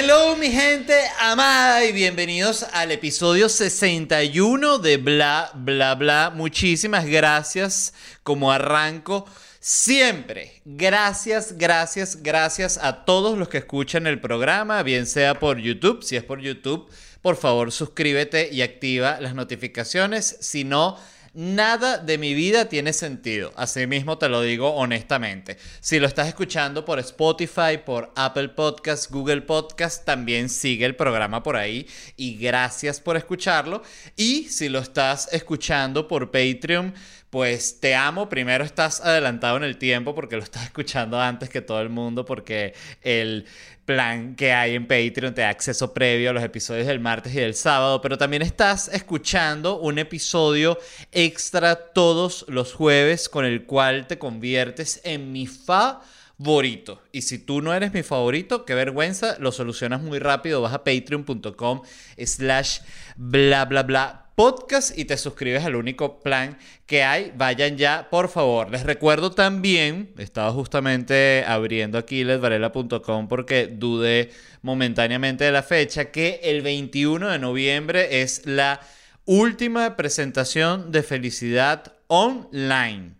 Hello mi gente amada y bienvenidos al episodio 61 de Bla Bla Bla. Muchísimas gracias como arranco. Siempre, gracias, gracias, gracias a todos los que escuchan el programa, bien sea por YouTube, si es por YouTube, por favor suscríbete y activa las notificaciones, si no Nada de mi vida tiene sentido, así mismo te lo digo honestamente. Si lo estás escuchando por Spotify, por Apple Podcast, Google Podcast, también sigue el programa por ahí y gracias por escucharlo. Y si lo estás escuchando por Patreon, pues te amo. Primero estás adelantado en el tiempo porque lo estás escuchando antes que todo el mundo porque el plan que hay en Patreon te da acceso previo a los episodios del martes y del sábado, pero también estás escuchando un episodio extra todos los jueves con el cual te conviertes en mi favorito. Y si tú no eres mi favorito, qué vergüenza, lo solucionas muy rápido, vas a patreon.com slash bla bla bla podcast y te suscribes al único plan que hay. Vayan ya, por favor. Les recuerdo también, estaba justamente abriendo aquí ledvarela.com porque dudé momentáneamente de la fecha, que el 21 de noviembre es la última presentación de felicidad online.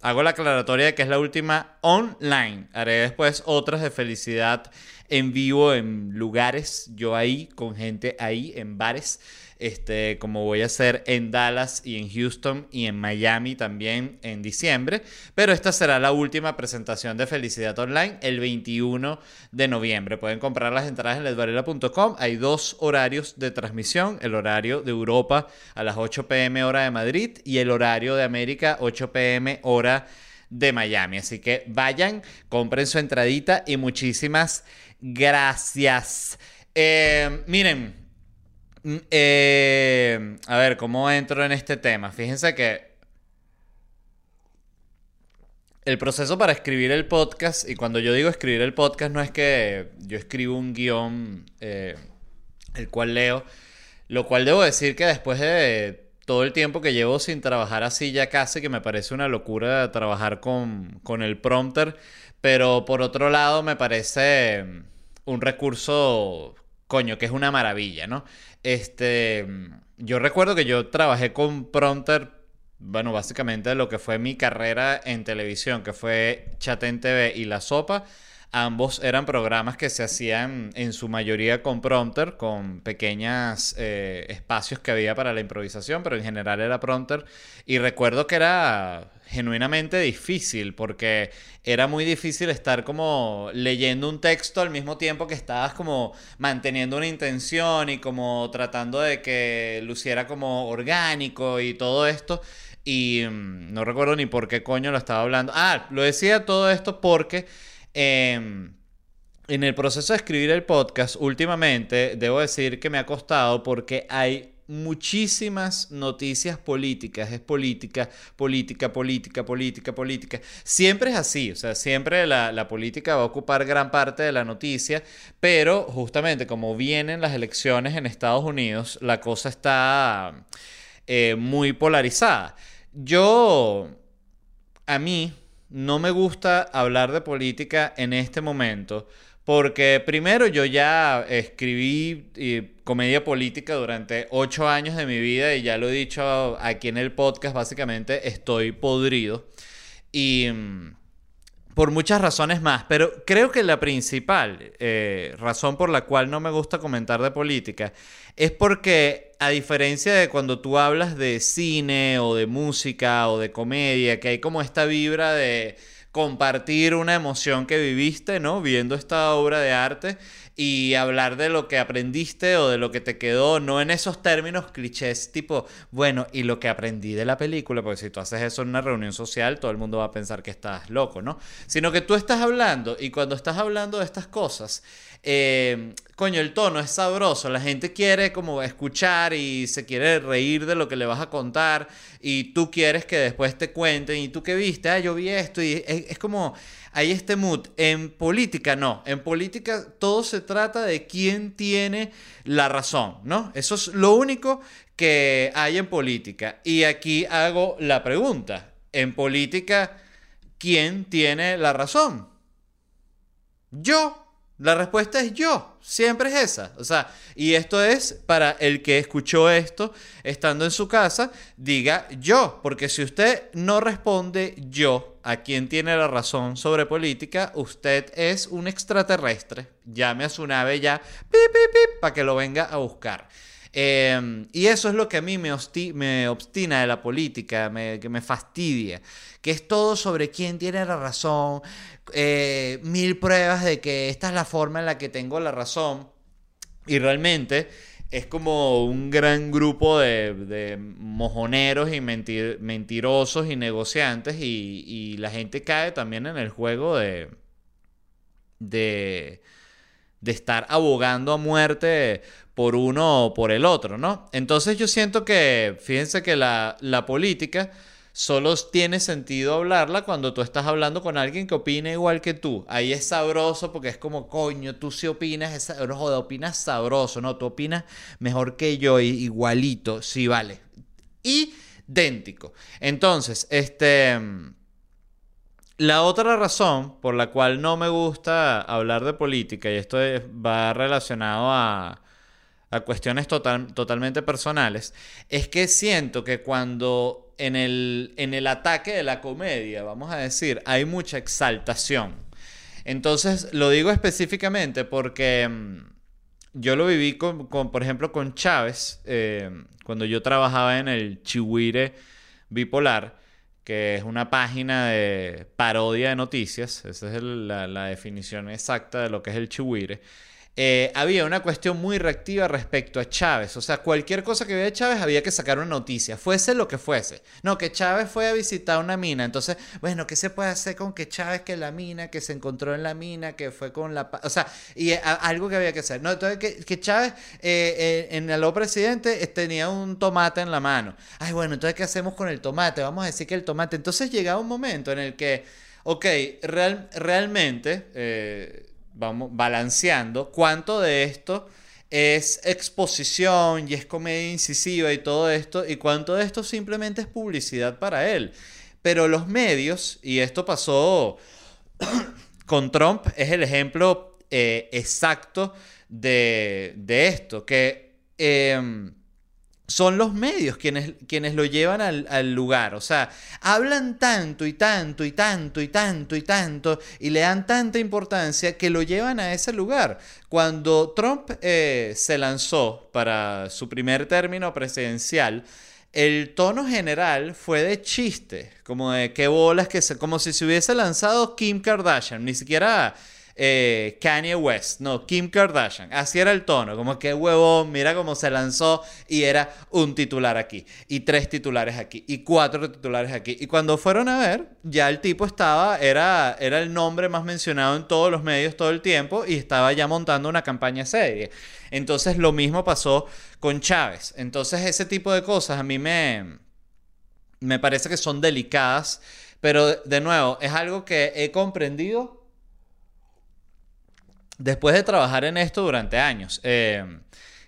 Hago la aclaratoria de que es la última online. Haré después otras de felicidad en vivo en lugares, yo ahí, con gente ahí, en bares este, como voy a hacer en Dallas y en Houston y en Miami también en diciembre. Pero esta será la última presentación de Felicidad Online el 21 de noviembre. Pueden comprar las entradas en ledvarela.com. Hay dos horarios de transmisión, el horario de Europa a las 8 pm hora de Madrid y el horario de América 8 pm hora de Miami. Así que vayan, compren su entradita y muchísimas gracias. Eh, miren, eh, a ver, ¿cómo entro en este tema? Fíjense que el proceso para escribir el podcast, y cuando yo digo escribir el podcast no es que yo escribo un guion eh, el cual leo, lo cual debo decir que después de todo el tiempo que llevo sin trabajar así ya casi, que me parece una locura trabajar con, con el prompter, pero por otro lado me parece un recurso, coño, que es una maravilla, ¿no? Este, yo recuerdo que yo trabajé con Prompter, bueno, básicamente lo que fue mi carrera en televisión, que fue Chaten TV y La Sopa. Ambos eran programas que se hacían en su mayoría con prompter, con pequeños eh, espacios que había para la improvisación, pero en general era prompter. Y recuerdo que era genuinamente difícil, porque era muy difícil estar como leyendo un texto al mismo tiempo que estabas como manteniendo una intención y como tratando de que luciera como orgánico y todo esto. Y mm, no recuerdo ni por qué coño lo estaba hablando. Ah, lo decía todo esto porque Em, en el proceso de escribir el podcast, últimamente, debo decir que me ha costado porque hay muchísimas noticias políticas, es política, política, política, política, política. Siempre es así, o sea, siempre la, política va a ocupar gran parte de la noticia, pero justamente como vienen las elecciones en Estados Unidos, la cosa está eh, muy polarizada. Yo, a mí, no me gusta hablar de política en este momento. Porque primero yo ya escribí eh, comedia política durante ocho años de mi vida y ya lo he dicho aquí en el podcast, básicamente estoy podrido. Y mm, por muchas razones más, pero creo que la principal eh, razón por la cual no me gusta comentar de política es porque a diferencia de cuando tú hablas de cine o de música o de comedia, que hay como esta vibra de compartir una emoción que viviste, ¿no? Viendo esta obra de arte. y hablar de lo que aprendiste o de lo que te quedó, no en esos términos clichés tipo, bueno, y lo que aprendí de la película, porque si tú haces eso en una reunión social, todo el mundo va a pensar que estás loco, ¿no? Sino que tú estás hablando y cuando estás hablando de estas cosas, eh, coño, el tono es sabroso, la gente quiere como escuchar y se quiere reír de lo que le vas a contar y tú quieres que después te cuenten y tú qué viste, ah, yo vi esto y es como hay este mood. En política no. En política todo se trata de quién tiene la razón, ¿no? Eso es lo único que hay en política. Y aquí hago la pregunta. En política, ¿quién tiene la razón? Yo. La respuesta es yo, siempre es esa. O sea, y esto es para el que escuchó esto estando en su casa, diga yo, porque si usted no responde yo a quien tiene la razón sobre política, usted es un extraterrestre. Llame a su nave ya, para que lo venga a buscar. Em, y eso es lo que a mí me, obstina de la política, que me fastidia, que es todo sobre quién tiene la razón, eh, mil pruebas de que esta es la forma en la que tengo la razón. Y realmente es como un gran grupo de, mojoneros y mentirosos y negociantes y, la gente cae también en el juego de, de, de estar abogando a muerte por uno o por el otro, ¿no? Entonces yo siento que, fíjense que la, la política solo tiene sentido hablarla cuando tú estás hablando con alguien que opina igual que tú. Ahí es sabroso porque es como, coño, tú sí opinas, es, no opinas sabroso, ¿no? Tú opinas mejor que yo, igualito, sí, vale. Idéntico. Entonces, este... La otra razón por la cual no me gusta hablar de política, y esto va relacionado a, cuestiones totalmente personales, es que siento que cuando en el, en el ataque de la comedia, vamos a decir, hay mucha exaltación. Entonces, lo digo específicamente porque mm, yo lo viví con, por ejemplo, con Chávez, eh, cuando yo trabajaba en el Chihuire Bipolar, que es una página de parodia de noticias, esa es la, la definición exacta de lo que es el Chihuire. Eh, había una cuestión muy reactiva respecto a Chávez. O sea, cualquier cosa que vea Chávez había que sacar una noticia, fuese lo que fuese. No, que Chávez fue a visitar una mina. Entonces, bueno, ¿qué se puede hacer con que Chávez, que la mina, que se encontró en la mina, que fue con la... O sea, y eh, algo que había que hacer. No, entonces, que, Chávez eh, en el presidente tenía un tomate en la mano. Ay, bueno, entonces, ¿qué hacemos con el tomate? Vamos a decir que el tomate... Entonces llegaba un momento en el que, ok, real, realmente vamos balanceando cuánto de esto es exposición y es comedia incisiva y todo esto, y cuánto de esto simplemente es publicidad para él. Pero los medios, y esto pasó con Trump, es el ejemplo eh, exacto de, esto, que... Em, son los medios quienes, quienes lo llevan al, lugar. O sea, hablan tanto y tanto y tanto y tanto y tanto y le dan tanta importancia que lo llevan a ese lugar. Cuando Trump eh, se lanzó para su primer término presidencial, el tono general fue de chiste, como de qué bolas que se, como si se hubiese lanzado Kim Kardashian, ni siquiera eh, Kanye West, no, Kim Kardashian. Así era el tono, como que huevón, mira cómo se lanzó y era un titular aquí, y tres titulares aquí, y cuatro titulares aquí. Y cuando fueron a ver, ya el tipo estaba, era, era el nombre más mencionado en todos los medios todo el tiempo y estaba ya montando una campaña seria. Entonces lo mismo pasó con Chávez. Entonces ese tipo de cosas a mí me, me parece que son delicadas, pero de nuevo, es algo que he comprendido después de trabajar en esto durante años, eh,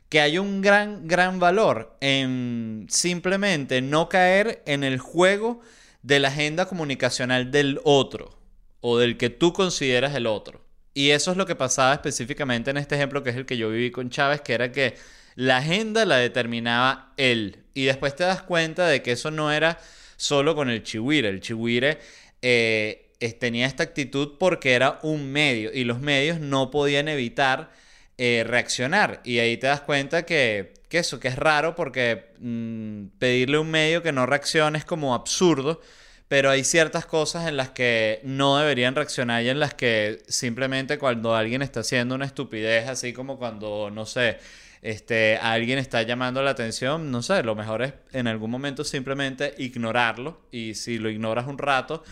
que hay un gran, gran valor en simplemente no caer en el juego de la agenda comunicacional del otro o del que tú consideras el otro. Y eso es lo que pasaba específicamente en este ejemplo que es el que yo viví con Chávez, que era que la agenda la determinaba él. Y después te das cuenta de que eso no era solo con el chihuire. El chihuire eh, tenía esta actitud porque era un medio y los medios no podían evitar eh, reaccionar. Y ahí te das cuenta que, eso, que es raro porque mm, pedirle a un medio que no reaccione es como absurdo, pero hay ciertas cosas en las que no deberían reaccionar y en las que simplemente cuando alguien está haciendo una estupidez, así como cuando, no sé, este, alguien está llamando la atención, no sé, lo mejor es en algún momento simplemente ignorarlo y si lo ignoras un rato,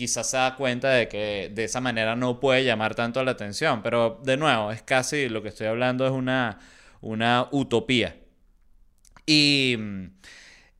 quizás se da cuenta de que de esa manera no puede llamar tanto la atención, pero de nuevo, es casi lo que estoy hablando es una, una utopía. Y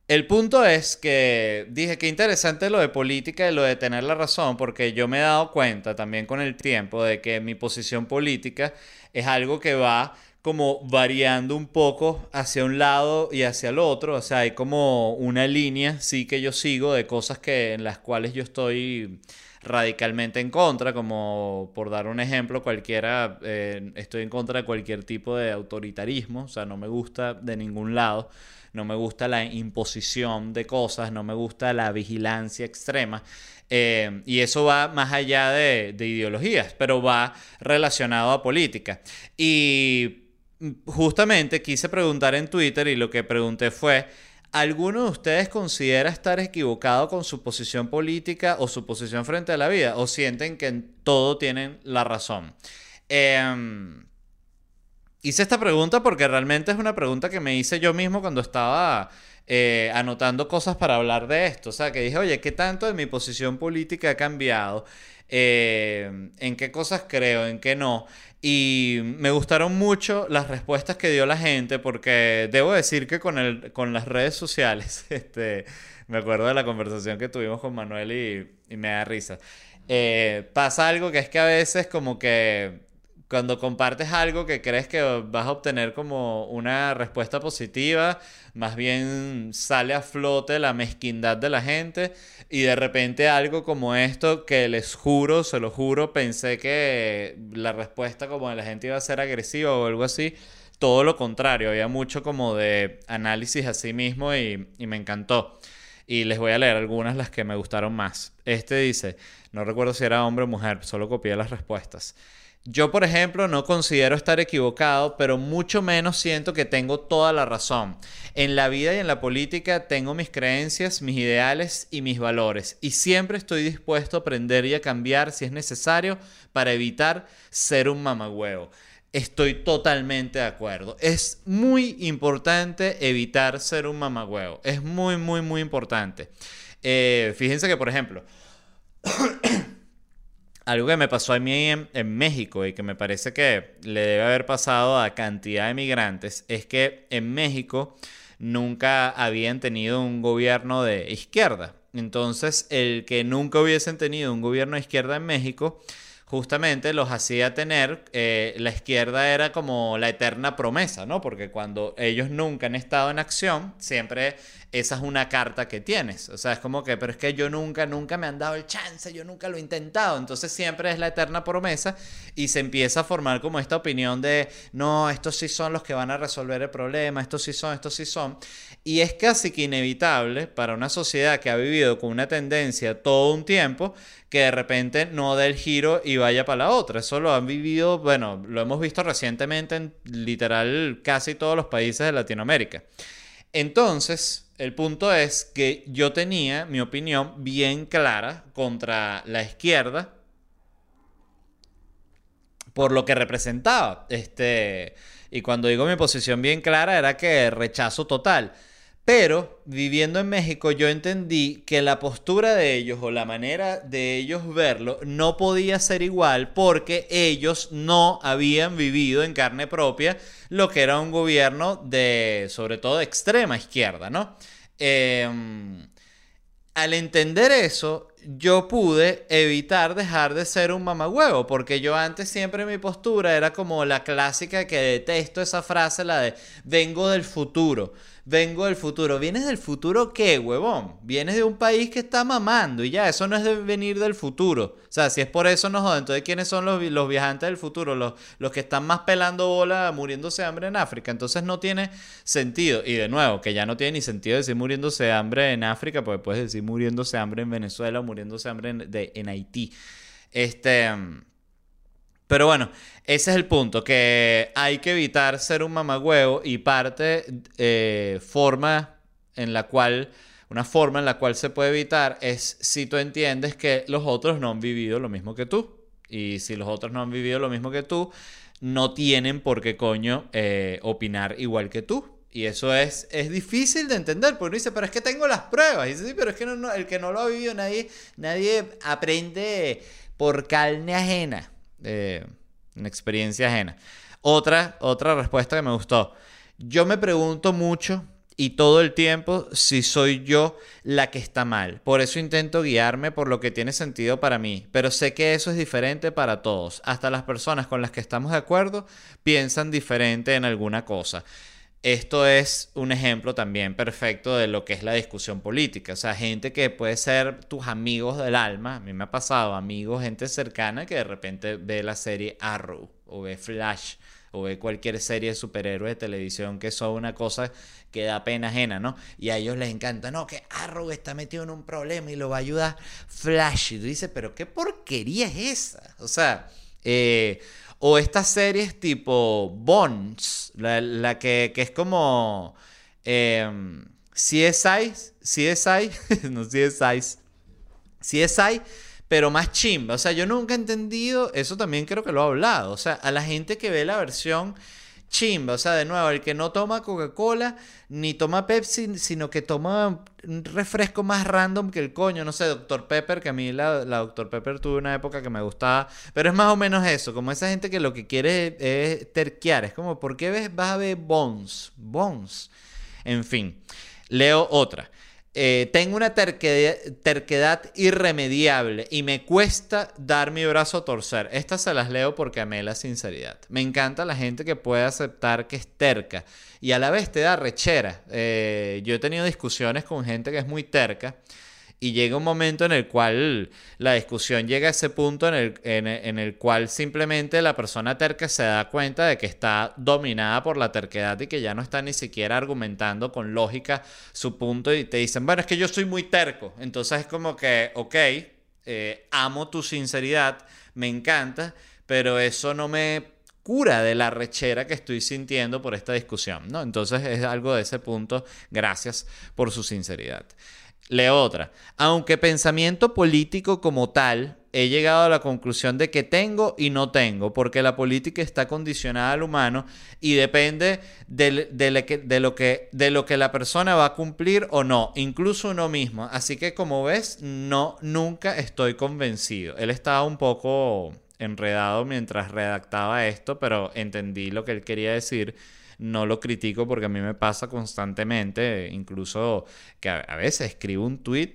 el punto es que dije que interesante lo de política y lo de tener la razón, porque yo me he dado cuenta también con el tiempo de que mi posición política es algo que va como variando un poco hacia un lado y hacia el otro, o sea, hay como una línea, sí que yo sigo de cosas que en las cuales yo estoy radicalmente en contra, como por dar un ejemplo, cualquiera, eh, estoy en contra de cualquier tipo de autoritarismo, o sea, no me gusta de ningún lado no me gusta la imposición de cosas, no me gusta la vigilancia extrema. Eh, y eso va más allá de, ideologías, pero va relacionado a política. Y justamente quise preguntar en Twitter y lo que pregunté fue, ¿alguno de ustedes considera estar equivocado con su posición política o su posición frente a la vida? ¿O sienten que en todo tienen la razón? Eh, Hice esta pregunta porque realmente es una pregunta que me hice yo mismo cuando estaba eh, anotando cosas para hablar de esto. O sea, que dije, oye, ¿qué tanto de mi posición política ha cambiado? Eh, ¿En qué cosas creo? ¿En qué no? Y me gustaron mucho las respuestas que dio la gente porque debo decir que con, el, con las redes sociales, este, me acuerdo de la conversación que tuvimos con Manuel y, me da risa. Eh, pasa algo que es que a veces como que cuando compartes algo que crees que vas a obtener como una respuesta positiva, más bien sale a flote la mezquindad de la gente y de repente algo como esto que les juro, se lo juro, pensé que la respuesta como de la gente iba a ser agresiva o algo así. Todo lo contrario, había mucho como de análisis a sí mismo y, y me encantó. Y les voy a leer algunas las que me gustaron más. Este dice, no recuerdo si era hombre o mujer, solo copié las respuestas. Yo, por ejemplo, no considero estar equivocado, pero mucho menos siento que tengo toda la razón. En la vida y en la política tengo mis creencias, mis ideales y mis valores, y siempre estoy dispuesto a aprender y a cambiar si es necesario para evitar ser un mamagüevo. Estoy totalmente de acuerdo. Es muy importante evitar ser un mamagüevo. Es muy, muy, muy importante. Eh, fíjense que, por ejemplo, algo que me pasó a mí en, México y que me parece que le debe haber pasado a cantidad de migrantes es que en México nunca habían tenido un gobierno de izquierda. Entonces, el que nunca hubiesen tenido un gobierno de izquierda en México justamente los hacía tener, eh, la izquierda era como la eterna promesa, ¿no? Porque cuando ellos nunca han estado en acción, siempre esa es una carta que tienes. O sea, es como que, pero es que yo nunca, nunca me han dado el chance, yo nunca lo he intentado. Entonces siempre es la eterna promesa y se empieza a formar como esta opinión de, no, estos sí son los que van a resolver el problema, estos sí son, estos sí son. Y es casi que inevitable para una sociedad que ha vivido con una tendencia todo un tiempo que de repente no dé el giro y vaya para la otra. Eso lo han vivido, bueno, lo hemos visto recientemente en literal casi todos los países de Latinoamérica. Entonces, el punto es que yo tenía mi opinión bien clara contra la izquierda por lo que representaba. Este, y cuando digo mi posición bien clara era que rechazo total. Pero viviendo en México yo entendí que la postura de ellos o la manera de ellos verlo no podía ser igual porque ellos no habían vivido en carne propia lo que era un gobierno de, sobre todo, extrema izquierda, ¿no? Em, al entender eso, yo pude evitar dejar de ser un mamagüevo, porque yo antes siempre mi postura era como la clásica que detesto esa frase, la de vengo del futuro vengo del futuro. ¿Vienes del futuro qué, huevón? Vienes de un país que está mamando y ya, eso no es de venir del futuro. O sea, si es por eso, no. Entonces, ¿quiénes son los, los viajantes del futuro? Los, los que están más pelando bola, muriéndose de hambre en África. Entonces, no tiene sentido. Y de nuevo, que ya no tiene ni sentido decir muriéndose de hambre en África, porque puedes decir muriéndose de hambre en Venezuela o muriéndose de hambre en, en Haití. Este. Pero bueno, ese es el punto, que hay que evitar ser un mamagüeo y parte, eh, forma en la cual una forma en la cual se puede evitar es si tú entiendes que los otros no han vivido lo mismo que tú. Y si los otros no han vivido lo mismo que tú, no tienen por qué coño eh, opinar igual que tú. Y eso es, es difícil de entender, porque uno dice, pero es que tengo las pruebas. Y dice, sí, pero es que no, el que no lo ha vivido, nadie, nadie aprende por carne ajena, eh, una experiencia ajena. Otra, otra respuesta que me gustó. Yo me pregunto mucho y todo el tiempo si soy yo la que está mal. Por eso intento guiarme por lo que tiene sentido para mí, pero sé que eso es diferente para todos. Hasta las personas con las que estamos de acuerdo piensan diferente en alguna cosa. Esto es un ejemplo también perfecto de lo que es la discusión política. O sea, gente que puede ser tus amigos del alma. A mí me ha pasado amigos, gente cercana que de repente ve la serie Arrow o ve Flash o ve cualquier serie de superhéroes de televisión que son una cosa que da pena ajena, ¿no? Y a ellos les encanta, no, que Arrow está metido en un problema y lo va a ayudar Flash. Y tú dices, pero qué porquería es esa. O sea, eh, o estas series tipo Bones, la, que, es como eh, CSI, CSI, no CSI, CSI, pero más chimba. O sea, yo nunca he entendido, eso también creo que lo he hablado. O sea, a la gente que ve la versión chimba. O sea, de nuevo, el que no toma Coca-Cola ni toma Pepsi, sino que toma un refresco más random que el coño. No sé, Dr. Pepper, que a mí la, la Dr. Pepper tuve una época que me gustaba. Pero es más o menos eso, como esa gente que lo que quiere es, terquear. Es como, ¿por qué ves, vas a ver Bones? Bones. En fin, leo otra. Eh, tengo una terquedad, irremediable y me cuesta dar mi brazo a torcer. Estas se las leo porque amé la sinceridad. Me encanta la gente que puede aceptar que es terca y a la vez te da rechera. Eh, yo he tenido discusiones con gente que es muy terca y llega un momento en el cual la discusión llega a ese punto en el, en, el, cual simplemente la persona terca se da cuenta de que está dominada por la terquedad y que ya no está ni siquiera argumentando con lógica su punto y te dicen, bueno, es que yo soy muy terco. Entonces es como que, ok, eh, amo tu sinceridad, me encanta, pero eso no me cura de la rechera que estoy sintiendo por esta discusión, ¿no? Entonces es algo de ese punto, gracias por su sinceridad. Leo otra. Aunque pensamiento político como tal, he llegado a la conclusión de que tengo y no tengo, porque la política está condicionada al humano y depende de, lo que, de lo que la persona va a cumplir o no, incluso uno mismo. Así que como ves, no, nunca estoy convencido. Él estaba un poco enredado mientras redactaba esto, pero entendí lo que él quería decir no lo critico porque a mí me pasa constantemente, incluso que a, veces escribo un tweet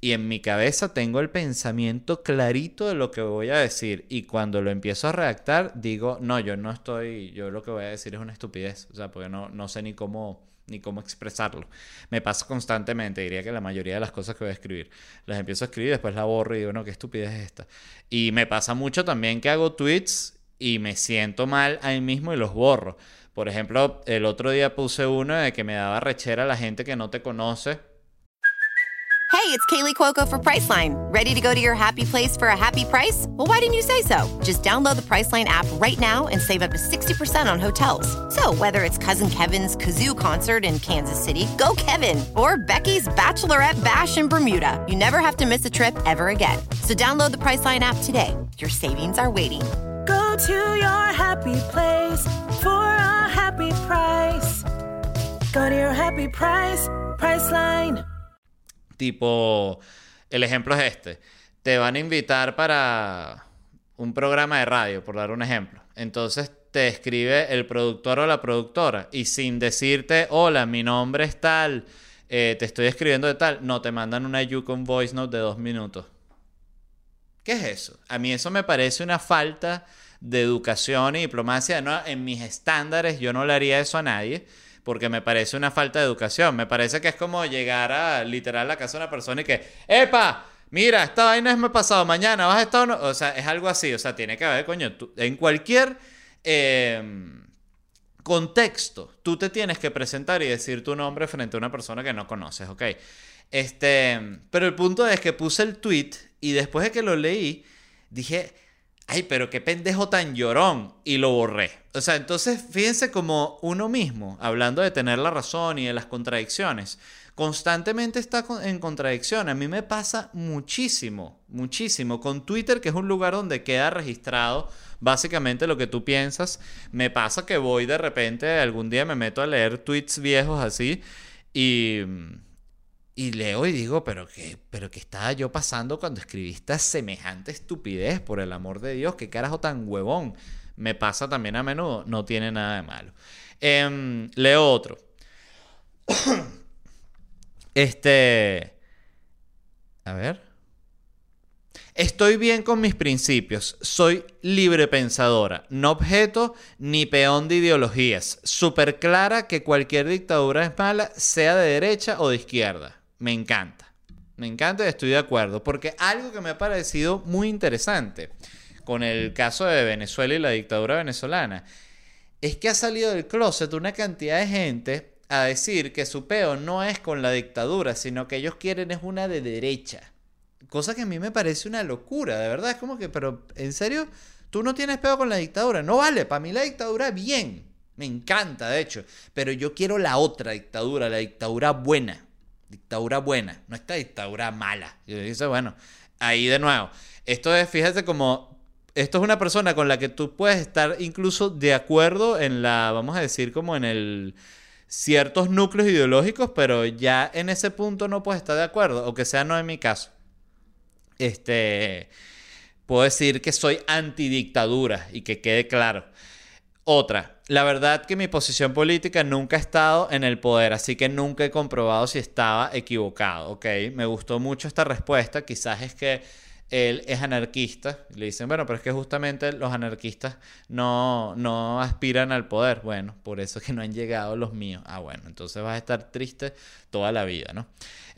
y en mi cabeza tengo el pensamiento clarito de lo que voy a decir y cuando lo empiezo a redactar digo, no, yo no estoy, yo lo que voy a decir es una estupidez, o sea, porque no, no sé ni cómo ni cómo expresarlo. Me pasa constantemente, diría que la mayoría de las cosas que voy a escribir, las empiezo a escribir, después la borro y digo, no, qué estupidez es esta. Y me pasa mucho también que hago tweets y me siento mal ahí mismo y los borro. Por ejemplo, el otro día puse uno de que me daba rechera a la gente que no te conoce. Hey, it's Kaylee Cuoco for Priceline. Ready to go to your happy place for a happy price? Well, why didn't you say so? Just download the Priceline app right now and save up to 60% on hotels. So, whether it's Cousin Kevin's Kazoo concert in Kansas City, go Kevin, or Becky's Bachelorette Bash in Bermuda, you never have to miss a trip ever again. So, download the Priceline app today. Your savings are waiting Go to your happy place for a happy price. Happy price. Tipo, el ejemplo es este. Te van a invitar para un programa de radio, por dar un ejemplo. Entonces te escribe el productor o la productora y sin decirte, hola, mi nombre es tal, eh, te estoy escribiendo de tal, no, te mandan una Yukon Voice Note de dos minutos. ¿Qué es eso? A mí eso me parece una falta de educación y diplomacia. No, en mis estándares yo no le haría eso a nadie porque me parece una falta de educación. Me parece que es como llegar a literal a la casa de una persona y que, ¡epa! Mira, esta vaina es me pasado mañana, vas a estar... O sea, es algo así. O sea, tiene que haber, coño, en cualquier em, contexto, tú te tienes que presentar y decir tu nombre frente a una persona que no conoces, ¿ok? Este, pero el punto es que puse el tweet y después de que lo leí, dije, ay, pero qué pendejo tan llorón, y lo borré. O sea, entonces fíjense como uno mismo, hablando de tener la razón y de las contradicciones, constantemente está en contradicción. A mí me pasa muchísimo, muchísimo. Con Twitter, que es un lugar donde queda registrado básicamente lo que tú piensas, me pasa que voy de repente, algún día me meto a leer tweets viejos así y y leo y digo, pero qué, pero qué estaba yo pasando cuando escribiste semejante estupidez, por el amor de Dios, qué carajo tan huevón. Me pasa también a menudo, no tiene nada de malo. Em, leo otro. este. A ver. Estoy bien con mis principios. Soy libre pensadora, no objeto ni peón de ideologías. Súper clara que cualquier dictadura es mala, sea de derecha o de izquierda me encanta. Me encanta y estoy de acuerdo. Porque algo que me ha parecido muy interesante con el caso de Venezuela y la dictadura venezolana es que ha salido del closet una cantidad de gente a decir que su peo no es con la dictadura, sino que ellos quieren es una de derecha. Cosa que a mí me parece una locura, de verdad. Es como que, pero, ¿en serio? Tú no tienes peo con la dictadura. No vale, para mí la dictadura bien. Me encanta, de hecho. Pero yo quiero la otra dictadura, la dictadura buena dictadura buena, no esta dictadura mala. Y dice, bueno, ahí de nuevo, esto es, fíjate como, esto es una persona con la que tú puedes estar incluso de acuerdo en la, vamos a decir, como en el ciertos núcleos ideológicos, pero ya en ese punto no puedes estar de acuerdo, o que sea no en mi caso. Este, puedo decir que soy antidictadura y que quede claro. Otra, la verdad que mi posición política nunca ha estado en el poder, así que nunca he comprobado si estaba equivocado, ¿ok? Me gustó mucho esta respuesta, quizás es que él es anarquista. Le dicen, bueno, pero es que justamente los anarquistas no, no aspiran al poder. Bueno, por eso es que no han llegado los míos. Ah, bueno, entonces vas a estar triste toda la vida, ¿no?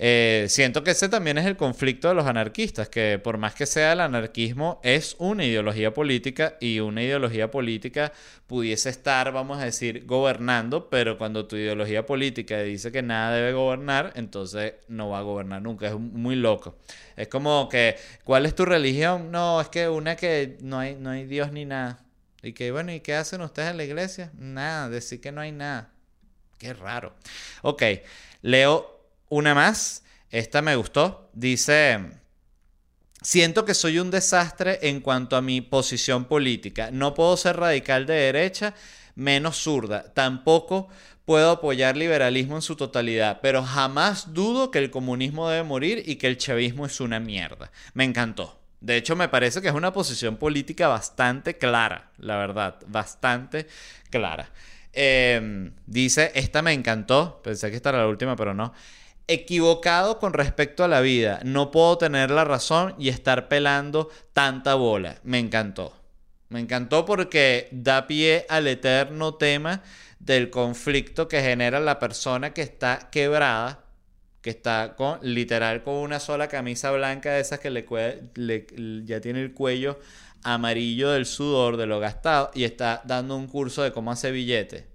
Eh, siento que ese también es el conflicto de los anarquistas, que por más que sea el anarquismo, es una ideología política y una ideología política pudiese estar, vamos a decir, gobernando, pero cuando tu ideología política dice que nada debe gobernar, entonces no va a gobernar nunca. Es muy loco. Es como que, ¿cuál es tu religión? No, es que una que no hay, no hay Dios ni nada. Y que, bueno, ¿y qué hacen ustedes en la iglesia? Nada, decir que no hay nada. Qué raro. Ok, leo una más. Esta me gustó. Dice, siento que soy un desastre en cuanto a mi posición política. No puedo ser radical de derecha, menos zurda. Tampoco puedo apoyar liberalismo en su totalidad, pero jamás dudo que el comunismo debe morir y que el chavismo es una mierda. Me encantó. De hecho, me parece que es una posición política bastante clara, la verdad, bastante clara. Em, dice, esta me encantó, pensé que esta era la última, pero no. Equivocado con respecto a la vida, no puedo tener la razón y estar pelando tanta bola. Me encantó. Me encantó porque da pie al eterno tema del conflicto que genera la persona que está quebrada, que está con literal con una sola camisa blanca de esas que le, ya tiene el cuello amarillo del sudor de lo gastado y está dando un curso de cómo hacer billete.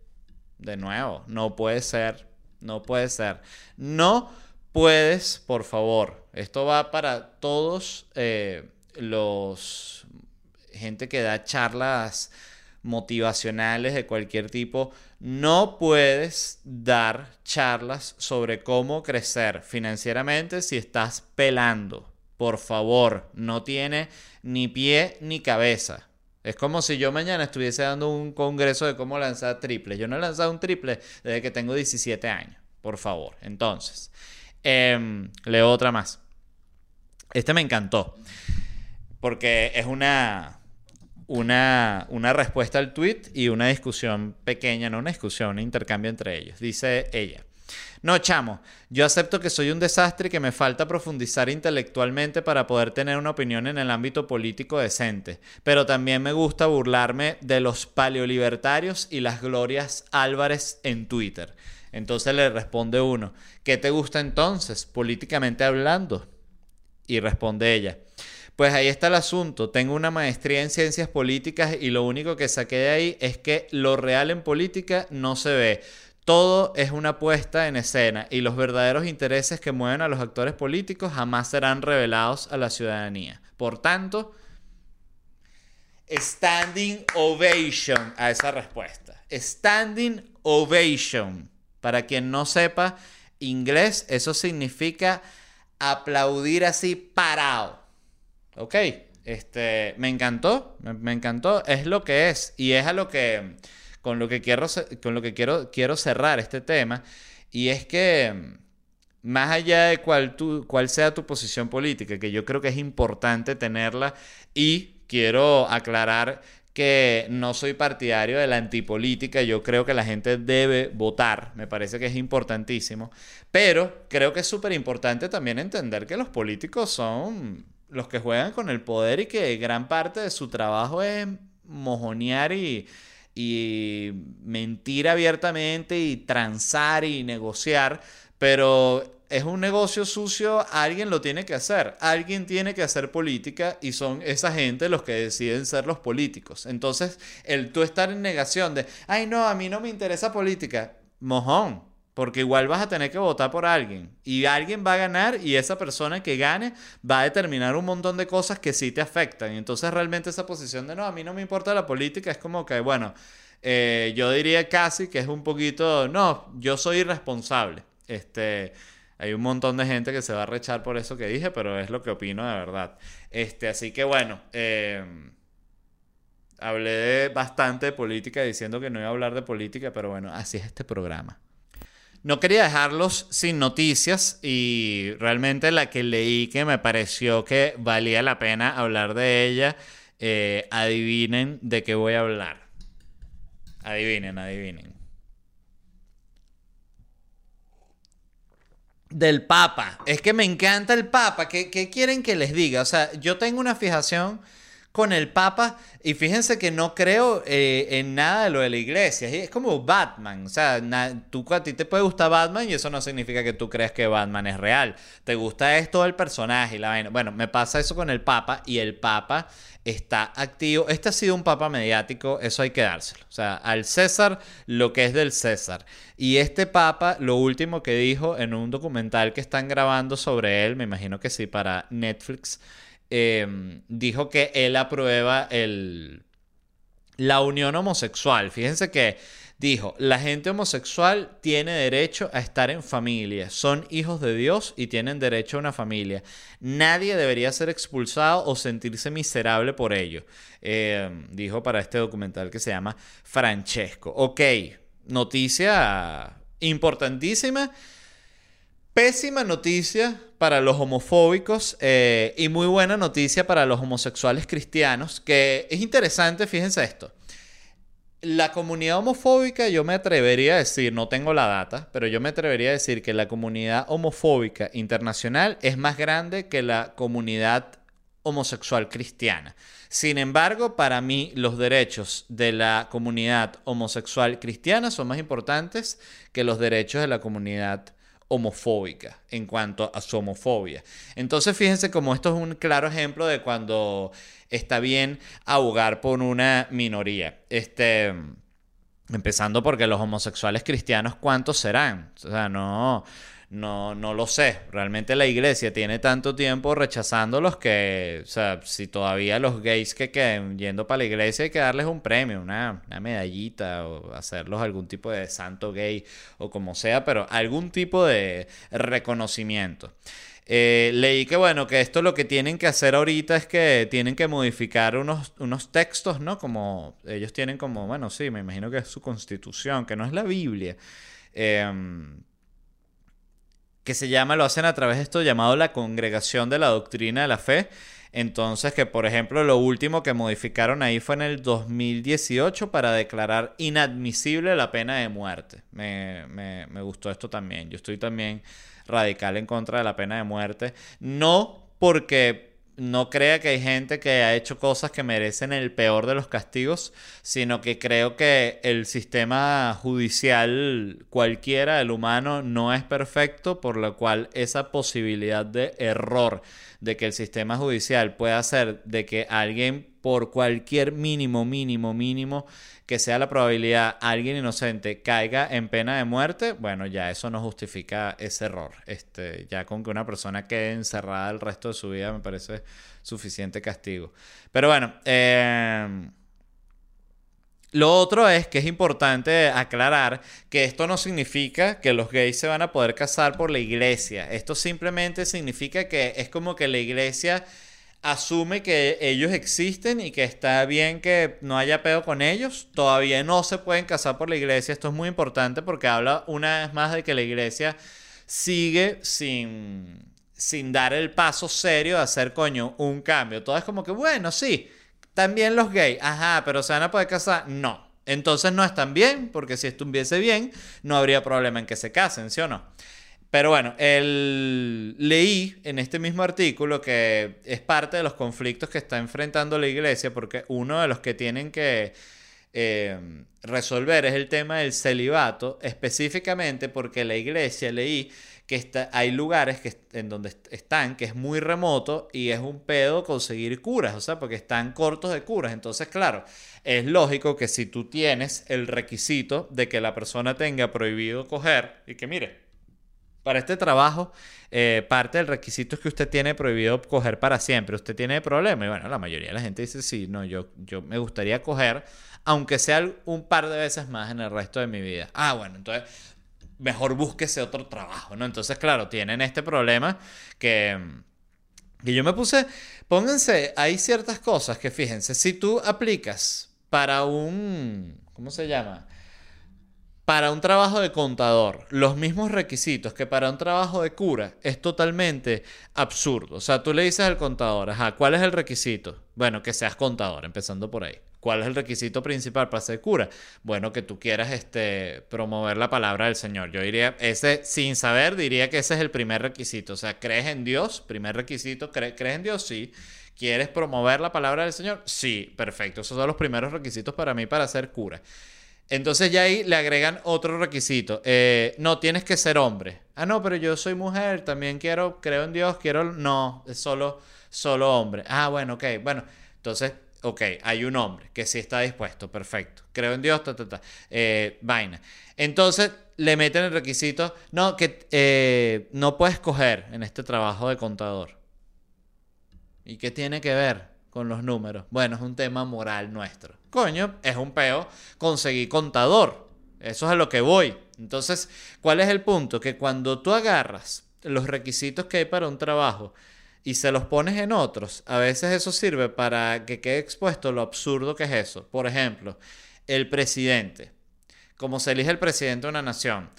De nuevo, no puede ser, no puede ser. No puedes, por favor. Esto va para todos eh, los gente que da charlas motivacionales de cualquier tipo, no puedes dar charlas sobre cómo crecer financieramente si estás pelando. Por favor, no tiene ni pie ni cabeza. Es como si yo mañana estuviese dando un congreso de cómo lanzar triples. Yo no he lanzado un triple desde que tengo 17 años. Por favor. Entonces, em, leo otra más. Este me encantó. Porque es una, una, una respuesta al tweet y una discusión pequeña, no una discusión, un intercambio entre ellos. Dice ella. No, chamo, yo acepto que soy un desastre y que me falta profundizar intelectualmente para poder tener una opinión en el ámbito político decente, pero también me gusta burlarme de los paleolibertarios y las glorias Álvarez en Twitter. Entonces le responde uno, ¿qué te gusta entonces, políticamente hablando? Y responde ella, pues ahí está el asunto. Tengo una maestría en ciencias políticas y lo único que saqué de ahí es que lo real en política no se ve. Todo es una puesta en escena y los verdaderos intereses que mueven a los actores políticos jamás serán revelados a la ciudadanía. Por tanto, standing ovation a esa respuesta. Standing ovation. Para quien no sepa inglés, eso significa aplaudir así parado. ¿Ok? Este, me encantó, me, encantó, es lo que es y es a lo que con lo que quiero con lo que quiero quiero cerrar este tema y es que más allá de cuál, cuál sea tu posición política, que yo creo que es importante tenerla y quiero aclarar que no soy partidario de la antipolítica, yo creo que la gente debe votar, me parece que es importantísimo, pero creo que es súper importante también entender que los políticos son los que juegan con el poder y que gran parte de su trabajo es mojonear y, y mentir abiertamente y transar y negociar, pero es un negocio sucio, alguien lo tiene que hacer. Alguien tiene que hacer política y son esa gente los que deciden ser los políticos. Entonces, el tú estar en negación de, ay no, a mí no me interesa política, mojón, porque igual vas a tener que votar por alguien y alguien va a ganar y esa persona que gane va a determinar un montón de cosas que sí te afectan. Y entonces realmente esa posición de, no, a mí no me importa la política es como que, bueno, eh, yo diría casi que es un poquito, no, yo soy irresponsable. Este hay un montón de gente que se va a rechar por eso que dije, pero es lo que opino de verdad. Este, así que bueno, em, hablé bastante de política diciendo que no iba a hablar de política, pero bueno, así es este programa. No quería dejarlos sin noticias y realmente la que leí que me pareció que valía la pena hablar de ella, eh, adivinen de qué voy a hablar. Adivinen, adivinen. Del Papa. Es que me encanta el Papa. ¿Qué, quieren que les diga? O sea, yo tengo una fijación con el Papa y fíjense que no creo eh, en nada de lo de la iglesia. Es como Batman. O sea, tú, a ti te puede gustar Batman y eso no significa que tú creas que Batman es real. Te gusta esto del personaje y la vaina. Bueno, me pasa eso con el Papa y el Papa está activo. Este ha sido un papa mediático, eso hay que dárselo. O sea, al César lo que es del César. Y este papa, lo último que dijo en un documental que están grabando sobre él, me imagino que sí, para Netflix, em, dijo que él aprueba el, la unión homosexual. Fíjense que dijo, la gente homosexual tiene derecho a estar en familia, son hijos de Dios y tienen derecho a una familia. Nadie debería ser expulsado o sentirse miserable por ello, eh, dijo para este documental que se llama Francesco. Ok, noticia importantísima. Pésima noticia para los homofóbicos eh, y muy buena noticia para los homosexuales cristianos, que es interesante, fíjense esto la comunidad homofóbica, yo me atrevería a decir, no tengo la data, pero yo me atrevería a decir que la comunidad homofóbica internacional es más grande que la comunidad homosexual cristiana. Sin embargo, para mí los derechos de la comunidad homosexual cristiana son más importantes que los derechos de la comunidad homofóbica en cuanto a su homofobia. Entonces fíjense como esto es un claro ejemplo de cuando está bien abogar por una minoría. Este, empezando porque los homosexuales cristianos, ¿cuántos serán? O sea, no, no, no lo sé. Realmente la iglesia tiene tanto tiempo rechazándolos que, o sea, si todavía los gays que queden yendo para la iglesia hay que darles un premio, una, una medallita o hacerlos algún tipo de santo gay o como sea, pero algún tipo de reconocimiento. Eh, leí que bueno, que esto lo que tienen que hacer ahorita es que tienen que modificar unos, unos textos, ¿no? Como ellos tienen como, bueno, sí, me imagino que es su constitución, que no es la Biblia. Em, que se llama, lo hacen a través de esto llamado la Congregación de la Doctrina de la Fe. Entonces, que por ejemplo, lo último que modificaron ahí fue en el 2018 para declarar inadmisible la pena de muerte. Me, me, me gustó esto también. Yo estoy también radical en contra de la pena de muerte. No porque no crea que hay gente que ha hecho cosas que merecen el peor de los castigos, sino que creo que el sistema judicial cualquiera, el humano, no es perfecto, por lo cual esa posibilidad de error de que el sistema judicial pueda hacer de que alguien por cualquier mínimo, mínimo, mínimo que sea la probabilidad alguien inocente caiga en pena de muerte, bueno, ya eso no justifica ese error. Este, ya con que una persona quede encerrada el resto de su vida me parece suficiente castigo. Pero bueno, eh, lo otro es que es importante aclarar que esto no significa que los gays se van a poder casar por la iglesia. Esto simplemente significa que es como que la iglesia asume que ellos existen y que está bien que no haya pedo con ellos. Todavía no se pueden casar por la iglesia. Esto es muy importante porque habla una vez más de que la iglesia sigue sin, sin dar el paso serio de hacer coño un cambio. Todo es como que, bueno, sí también los gays, ajá, pero se van a poder casar, no. Entonces no están bien, porque si estuviese bien, no habría problema en que se casen, ¿sí o no? Pero bueno, el... leí en este mismo artículo que es parte de los conflictos que está enfrentando la iglesia, porque uno de los que tienen que eh, resolver es el tema del celibato, específicamente porque la iglesia, leí, que está, hay lugares que, en donde están que es muy remoto y es un pedo conseguir curas, o sea, porque están cortos de curas. Entonces, claro, es lógico que si tú tienes el requisito de que la persona tenga prohibido coger y que mire, para este trabajo, eh, parte del requisito es que usted tiene prohibido coger para siempre. Usted tiene problema. Y bueno, la mayoría de la gente dice, sí, no, yo, yo me gustaría coger, aunque sea un par de veces más en el resto de mi vida. Ah, bueno, entonces mejor búsquese otro trabajo, ¿no? Entonces, claro, tienen este problema que, que yo me puse, pónganse, hay ciertas cosas que fíjense, si tú aplicas para un, ¿cómo se llama? Para un trabajo de contador, los mismos requisitos que para un trabajo de cura, es totalmente absurdo. O sea, tú le dices al contador, ajá, ¿cuál es el requisito? Bueno, que seas contador, empezando por ahí. ¿Cuál es el requisito principal para ser cura? Bueno, que tú quieras este, promover la palabra del Señor. Yo diría, ese, sin saber, diría que ese es el primer requisito. O sea, ¿crees en Dios? Primer requisito, ¿crees en Dios? Sí. ¿Quieres promover la palabra del Señor? Sí, perfecto. Esos son los primeros requisitos para mí para ser cura. Entonces ya ahí le agregan otro requisito. Eh, no, tienes que ser hombre. Ah, no, pero yo soy mujer, también quiero, creo en Dios, quiero... No, es solo, solo hombre. Ah, bueno, ok. Bueno, entonces ok, hay un hombre que sí está dispuesto, perfecto. Creo en Dios, ta, ta, ta. Eh, vaina. Entonces le meten el requisito, no, que eh, no puedes coger en este trabajo de contador. ¿Y qué tiene que ver con los números? Bueno, es un tema moral nuestro. Coño, es un peo conseguir contador. Eso es a lo que voy. Entonces, ¿cuál es el punto? Que cuando tú agarras los requisitos que hay para un trabajo, y se los pones en otros, a veces eso sirve para que quede expuesto lo absurdo que es eso. Por ejemplo, el presidente. Como se elige el presidente de una nación.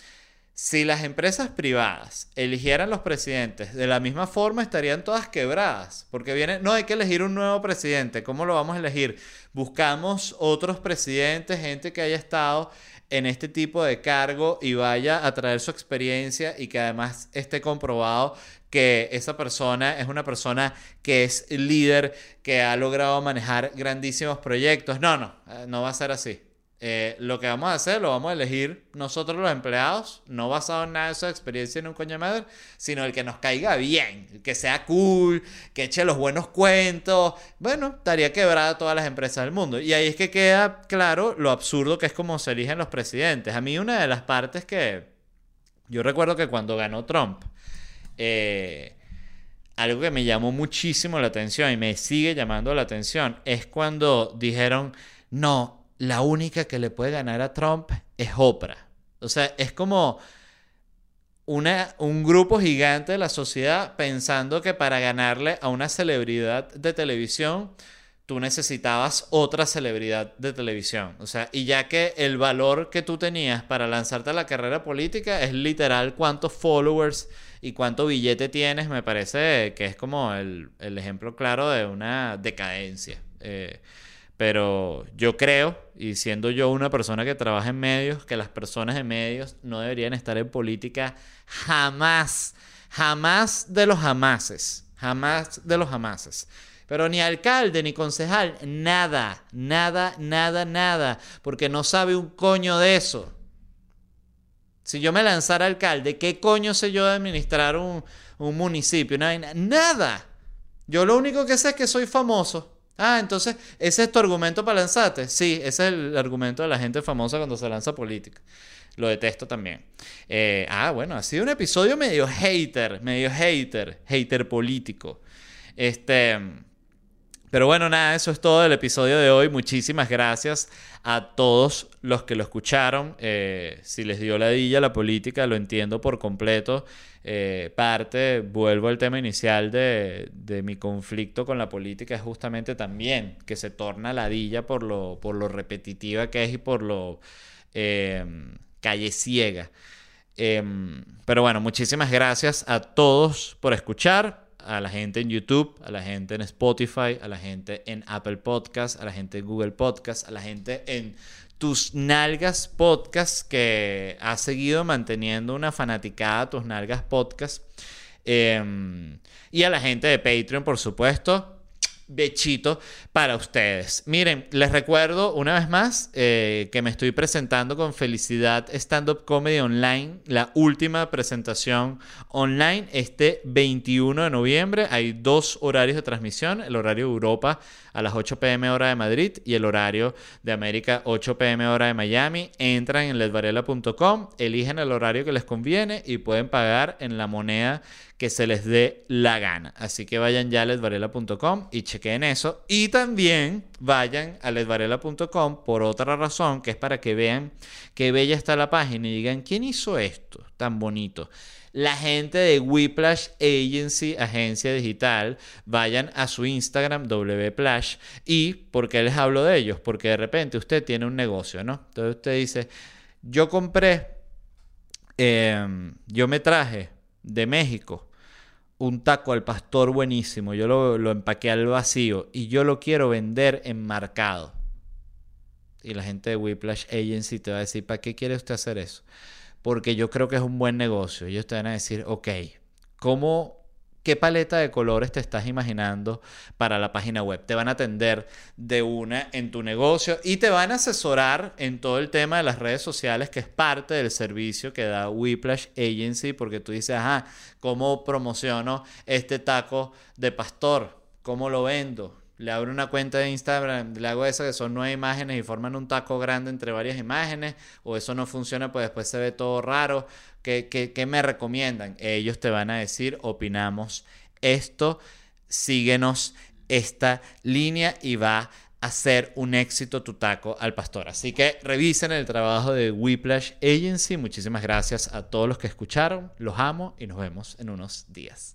Si las empresas privadas eligieran los presidentes de la misma forma, estarían todas quebradas. Porque viene, no hay que elegir un nuevo presidente. ¿Cómo lo vamos a elegir? Buscamos otros presidentes, gente que haya estado en este tipo de cargo y vaya a traer su experiencia y que además esté comprobado que esa persona es una persona que es líder, que ha logrado manejar grandísimos proyectos. No, no, eh, no va a ser así. Eh, lo que vamos a hacer lo vamos a elegir nosotros los empleados, no basado en nada de esa experiencia en un coño madre, sino el que nos caiga bien, que sea cool, que eche los buenos cuentos. Bueno, estaría quebrada todas las empresas del mundo. Y ahí es que queda claro lo absurdo que es como se eligen los presidentes. A mí una de las partes que yo recuerdo que cuando ganó Trump, eh, algo que me llamó muchísimo la atención y me sigue llamando la atención es cuando dijeron, no, la única que le puede ganar a Trump es Oprah. O sea, es como una, un grupo gigante de la sociedad pensando que para ganarle a una celebridad de televisión, tú necesitabas otra celebridad de televisión. O sea, y ya que el valor que tú tenías para lanzarte a la carrera política es literal cuántos followers y cuánto billete tienes, me parece que es como el, ejemplo claro de una decadencia. Eh, pero yo creo, y siendo yo una persona que trabaja en medios, que las personas en medios no deberían estar en política jamás, jamás de los jamases, jamás de los jamases. Pero ni alcalde ni concejal, nada, nada, nada, nada, porque no sabe un coño de eso. Si yo me lanzara alcalde, ¿qué coño sé yo de administrar un, un municipio? Nada. Yo lo único que sé es que soy famoso. Ah, entonces, ¿ese es tu argumento para lanzarte? Sí, ese es el argumento de la gente famosa cuando se lanza política. Lo detesto también. Eh, ah, bueno, ha sido un episodio medio hater, medio hater, hater político. Este. Pero bueno, nada, eso es todo el episodio de hoy. Muchísimas gracias a todos los que lo escucharon. Eh, si les dio la dilla la política, lo entiendo por completo. Eh, parte, vuelvo al tema inicial de, mi conflicto con la política, es justamente también que se torna ladilla por lo, por lo repetitiva que es y por lo em, calle ciega. Em, pero bueno, muchísimas gracias a todos por escuchar a la gente en YouTube, a la gente en Spotify, a la gente en Apple Podcast, a la gente en Google Podcast, a la gente en tus nalgas podcast que ha seguido manteniendo una fanaticada tus nalgas podcast. Em, y a la gente de Patreon por supuesto bechito para ustedes. Miren, les recuerdo una vez más eh, que me estoy presentando con Felicidad Stand Up Comedy Online, la última presentación online este 21 de noviembre. Hay dos horarios de transmisión, el horario de Europa a las 8 pm hora de Madrid y el horario de América 8 pm hora de Miami. Entran en ledvarela.com, eligen el horario que les conviene y pueden pagar en la moneda que se les dé la gana. Así que vayan ya a ledvarela.com y chequen eso. Y también vayan a ledvarela.com por otra razón, que es para que vean qué bella está la página y digan, ¿quién hizo esto tan bonito? La gente de Whiplash Agency, agencia digital, vayan a su Instagram, wplash. ¿Y por qué les hablo de ellos? Porque de repente usted tiene un negocio, ¿no? Entonces usted dice, yo compré, em, yo me traje de México un taco al pastor buenísimo, yo lo, empaqué al vacío y yo lo quiero vender enmarcado. Y la gente de Whiplash Agency te va a decir, ¿para qué quiere usted hacer eso? Porque yo creo que es un buen negocio. Ellos te van a decir, ok, ¿cómo ¿Qué paleta de colores te estás imaginando para la página web? Te van a atender de una en tu negocio y te van a asesorar en todo el tema de las redes sociales, que es parte del servicio que da Whiplash Agency, porque tú dices, ajá, ¿cómo promociono este taco de pastor? ¿Cómo lo vendo? le abro una cuenta de Instagram, le hago eso que son nueve imágenes y forman un taco grande entre varias imágenes, o eso no funciona, pues después se ve todo raro. ¿Qué, me recomiendan? Ellos te van a decir, opinamos esto, síguenos esta línea y va a ser un éxito tu taco al pastor. Así que revisen el trabajo de Whiplash Agency. Muchísimas gracias a todos los que escucharon. Los amo y nos vemos en unos días.